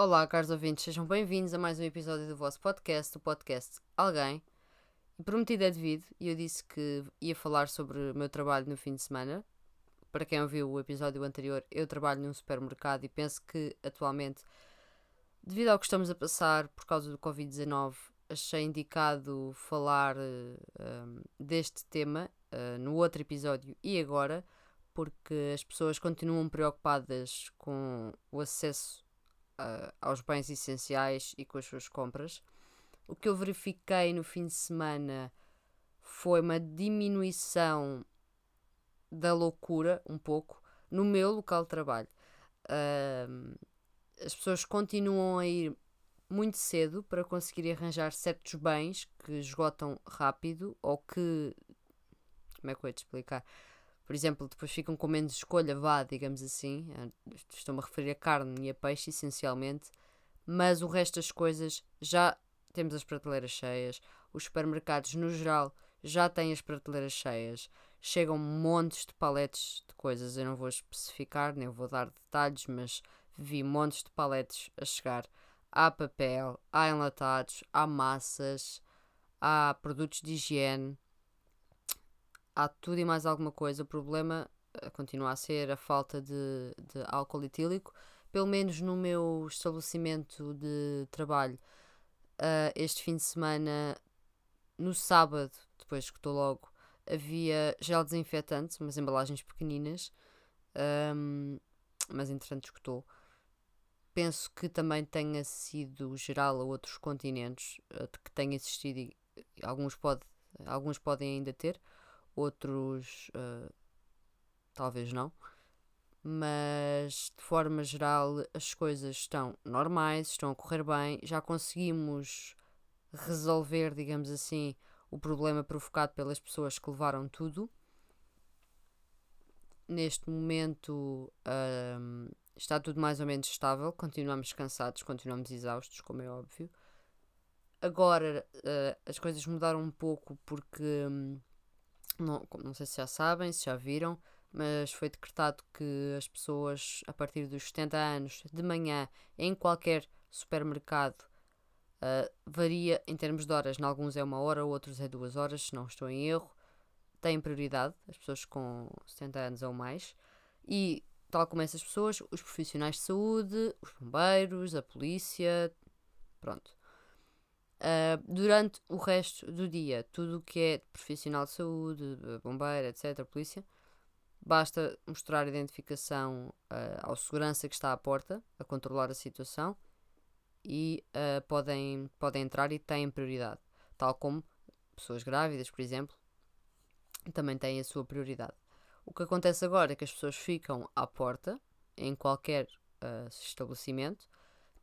Olá, caros ouvintes, sejam bem-vindos a mais um episódio do vosso podcast, o podcast Alguém. Prometido é devido, e eu disse que ia falar sobre o meu trabalho no fim de semana. Para quem ouviu o episódio anterior, eu trabalho num supermercado e penso que atualmente, devido ao que estamos a passar por causa do Covid-19, achei indicado falar uh, deste tema uh, no outro episódio e agora, porque as pessoas continuam preocupadas com o acesso uh, aos bens essenciais e com as suas compras. O que eu verifiquei no fim de semana foi uma diminuição da loucura, um pouco, no meu local de trabalho. Uh, as pessoas continuam a ir muito cedo para conseguir arranjar certos bens que esgotam rápido ou que. Como é que eu ia te explicar? Por exemplo, depois ficam com menos escolha, vá, digamos assim. Estou-me a referir a carne e a peixe, essencialmente. Mas o resto das coisas já temos as prateleiras cheias. Os supermercados, no geral, já têm as prateleiras cheias. Chegam montes de paletes de coisas. Eu não vou especificar, nem vou dar detalhes, mas vi montes de paletes a chegar. Há papel, há enlatados, há massas, há produtos de higiene há tudo e mais alguma coisa. O problema eh, continua a ser a falta de, de álcool etílico. Pelo menos no meu estabelecimento de trabalho, uh, este fim de semana, no sábado, depois que estou logo, havia gel desinfetante, umas embalagens pequeninas, um, mas entretanto escutou. Penso que também tenha sido geral a outros continentes, uh, que tenha existido alguns, pode, alguns podem ainda ter outros uh, talvez não. Mas de forma geral as coisas estão normais, estão a correr bem, já conseguimos resolver, digamos assim, o problema provocado pelas pessoas que levaram tudo. Neste momento uh, está tudo mais ou menos estável, continuamos cansados, continuamos exaustos, como é óbvio. Agora uh, as coisas mudaram um pouco porque um, não, não sei se já sabem, se já viram, mas foi decretado que as pessoas a partir dos 70 anos de manhã em qualquer supermercado uh, varia em termos de horas. Em alguns é uma hora, outros é duas horas, se não estou em erro. Têm prioridade, as pessoas com 70 anos ou mais. E, tal como essas pessoas, os profissionais de saúde, os bombeiros, a polícia, pronto. Uh, durante o resto do dia, tudo o que é profissional de saúde, bombeiro, etc., polícia, basta mostrar a identificação uh, ao segurança que está à porta a controlar a situação e uh, podem, podem entrar e têm prioridade. Tal como pessoas grávidas, por exemplo, também têm a sua prioridade. O que acontece agora é que as pessoas ficam à porta em qualquer estabelecimento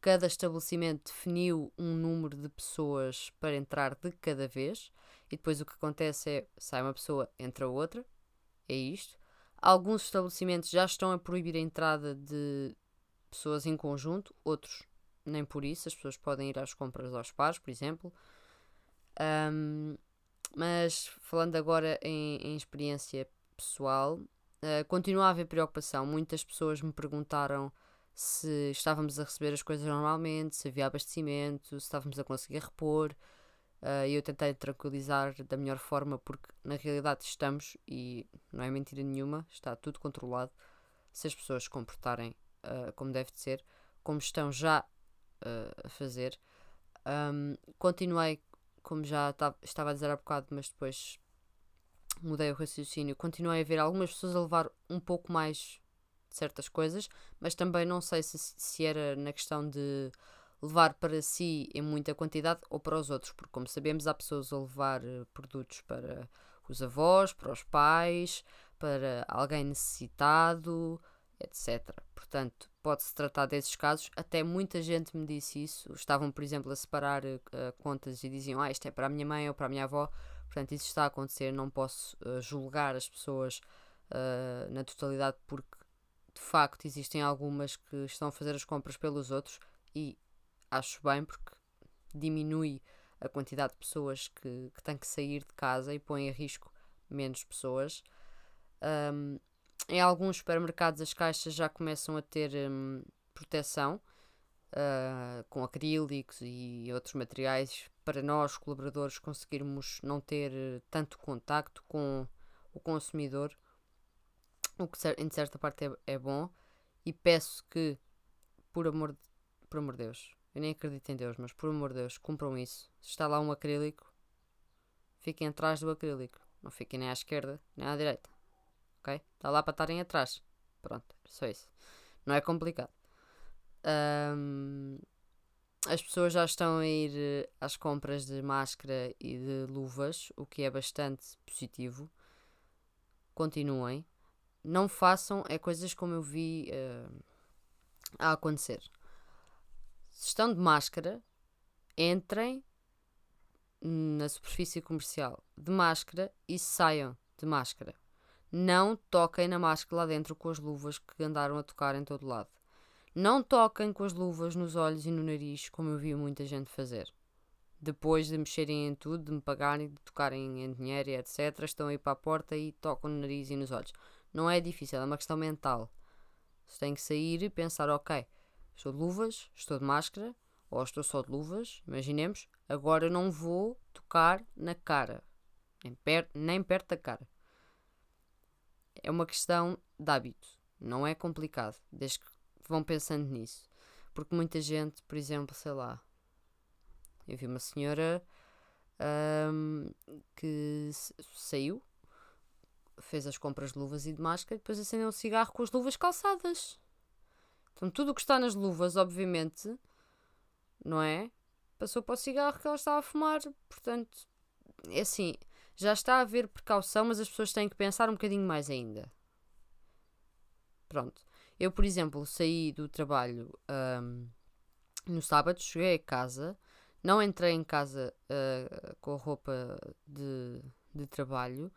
cada estabelecimento definiu um número de pessoas para entrar de cada vez e depois o que acontece é sai uma pessoa, entra outra. É isto. Alguns estabelecimentos já estão a proibir a entrada de pessoas em conjunto, outros nem por isso. As pessoas podem ir às compras aos pares, por exemplo. Um, mas falando agora em, em experiência pessoal, uh, continua a haver preocupação. Muitas pessoas me perguntaram se estávamos a receber as coisas normalmente, se havia abastecimento, se estávamos a conseguir repor. Uh, eu tentei tranquilizar da melhor forma, porque na realidade estamos, e não é mentira nenhuma, está tudo controlado. Se as pessoas se comportarem uh, como deve de ser, como estão já uh, a fazer. Um, continuei, como já estava a dizer há bocado, mas depois mudei o raciocínio. Continuei a ver algumas pessoas a levar um pouco mais certas coisas, mas também não sei se, se era na questão de levar para si em muita quantidade ou para os outros, porque como sabemos há pessoas a levar eh, produtos para os avós, para os pais, para alguém necessitado, etc. Portanto, pode-se tratar desses casos. Até muita gente me disse isso. Estavam, por exemplo, a separar uh, contas e diziam: Ah, isto é para a minha mãe ou para a minha avó. Portanto, isso está a acontecer. Não posso uh, julgar as pessoas uh, na totalidade porque de facto existem algumas que estão a fazer as compras pelos outros e acho bem porque diminui a quantidade de pessoas que, que têm que sair de casa e põe a risco menos pessoas. Um, em alguns supermercados as caixas já começam a ter um, proteção, uh, com acrílicos e outros materiais para nós, colaboradores, conseguirmos não ter eh, tanto contacto com o consumidor, o que em certa parte é, é bom. E peço que, por amor, de, por amor de Deus, eu nem acredito em Deus, mas por amor de Deus, cumpram isso. Se está lá um acrílico, fiquem atrás do acrílico. Não fiquem nem à esquerda, nem à direita. Ok? Está lá para estarem atrás. Pronto, só isso. Não é complicado. Um, as pessoas já estão a ir eh, às compras de máscara e de luvas, o que é bastante positivo. Continuem. Não façam é coisas como eu vi uh, a acontecer. Se estão de máscara, entrem na superfície comercial de máscara e saiam de máscara. Não toquem na máscara lá dentro com as luvas que andaram a tocar em todo lado. Não toquem com as luvas nos olhos e no nariz, como eu vi muita gente fazer. Depois de mexerem em tudo, de me pagarem, de tocarem em dinheiro e etc., estão a ir para a porta e tocam no nariz e nos olhos. Não é difícil, é uma questão mental. Você tem que sair e pensar: ok, estou de luvas, estou de máscara, ou estou só de luvas, imaginemos, agora não vou tocar na cara, nem perto, nem perto da cara. É uma questão de hábito, não é complicado, desde que vão pensando nisso. Porque muita gente, por exemplo, sei lá, eu vi uma senhora um, que saiu, fez as compras de luvas e de máscara e depois acendeu um cigarro com as luvas calçadas. Então tudo o que está nas luvas, obviamente, não é? Passou para o cigarro que ela estava a fumar. Portanto, é assim, já está a haver precaução, mas as pessoas têm que pensar um bocadinho mais ainda. Pronto. Eu, por exemplo, saí do trabalho um, no sábado, cheguei a casa, não entrei em casa uh, com a roupa de, de trabalho.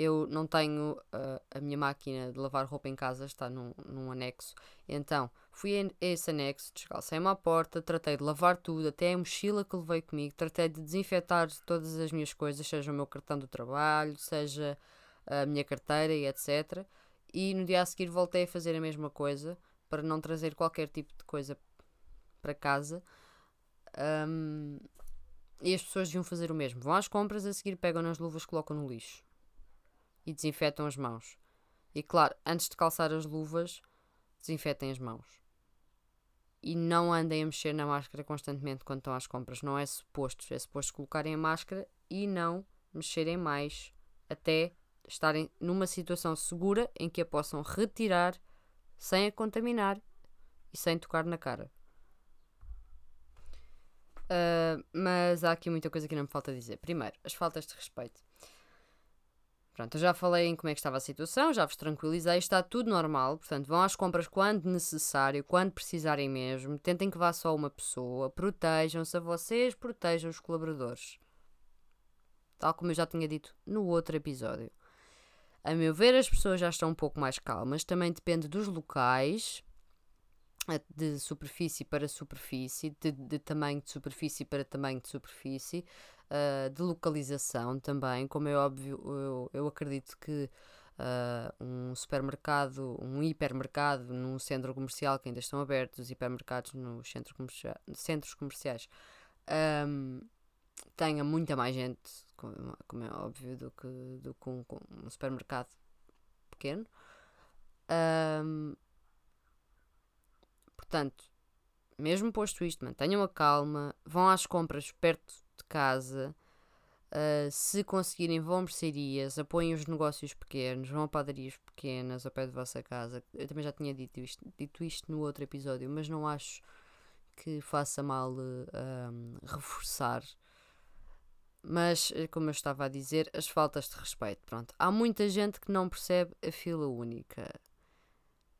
Eu não tenho uh, a minha máquina de lavar roupa em casa, está num, num anexo. Então fui a esse anexo, descalcei-me à porta, tratei de lavar tudo, até a mochila que levei comigo, tratei de desinfetar todas as minhas coisas, seja o meu cartão do trabalho, seja a minha carteira e etc e no dia a seguir voltei a fazer a mesma coisa para não trazer qualquer tipo de coisa para casa. Um, e as pessoas deviam fazer o mesmo. Vão às compras, a seguir pegam nas luvas, colocam no lixo e desinfetam as mãos. E claro, antes de calçar as luvas, desinfetem as mãos. E não andem a mexer na máscara constantemente quando estão às compras. Não é suposto. É suposto colocarem a máscara e não mexerem mais até estarem numa situação segura em que a possam retirar sem a contaminar e sem tocar na cara. Uh, mas há aqui muita coisa que não me falta dizer. Primeiro, as faltas de respeito. Pronto, eu já falei em como é que estava a situação, já vos tranquilizei, está tudo normal. Portanto, vão às compras quando necessário, quando precisarem mesmo. Tentem que vá só uma pessoa. Protejam-se a vocês, protejam os colaboradores. Tal como eu já tinha dito no outro episódio. A meu ver, as pessoas já estão um pouco mais calmas, também depende dos locais, de superfície para superfície, de, de tamanho de superfície para tamanho de superfície, uh, de localização também. Como é óbvio, eu, eu acredito que uh, um supermercado, um hipermercado num centro comercial que ainda estão abertos, hipermercados nos centro comercia centros comerciais, um, tenha muita mais gente como é óbvio, do que, do que um, um supermercado pequeno. Um, portanto, mesmo posto isto, mantenham a calma, vão às compras perto de casa. Uh, se conseguirem, vão a mercearias, apoiem os negócios pequenos, vão a padarias pequenas ao pé de vossa casa. Eu também já tinha dito isto, dito isto no outro episódio, mas não acho que faça mal uh, reforçar mas, como eu estava a dizer, as faltas de respeito. Pronto, há muita gente que não percebe a fila única.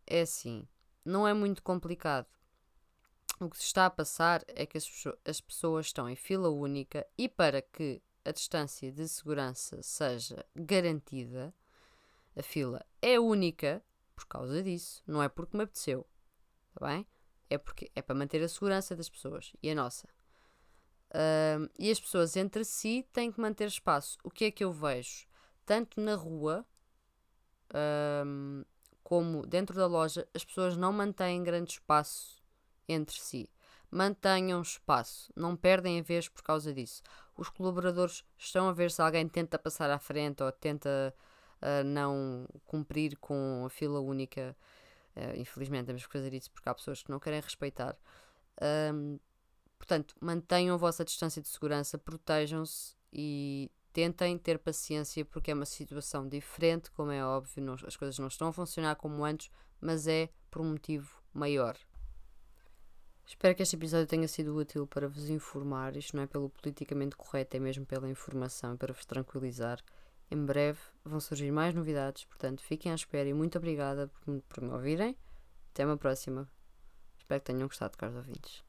É assim, não é muito complicado. O que se está a passar é que as, as pessoas estão em fila única e para que a distância de segurança seja garantida, a fila é única por causa disso, não é porque me apeteceu, está bem? É porque é para manter a segurança das pessoas e a nossa. E as pessoas entre si têm que manter espaço. O que é que eu vejo? Tanto na rua como dentro da loja, as pessoas não mantêm grande espaço entre si. mantenham espaço, não perdem a vez por causa disso. Os colaboradores estão a ver se alguém tenta passar à frente ou tenta uh, não cumprir com a fila única. Uh, infelizmente temos que fazer isso porque há pessoas que não querem respeitar. Um, portanto, mantenham a vossa distância de segurança, protejam-se e tentem ter paciência porque é uma situação diferente, como é óbvio, não, as coisas não estão a funcionar como antes, mas é por um motivo maior. Espero que este episódio tenha sido útil para vos informar. Isto não é pelo politicamente correto, é mesmo pela informação para vos tranquilizar. Em breve vão surgir mais novidades, portanto fiquem à espera e muito obrigada por, por me ouvirem. Até uma próxima. Espero que tenham gostado, caros ouvintes.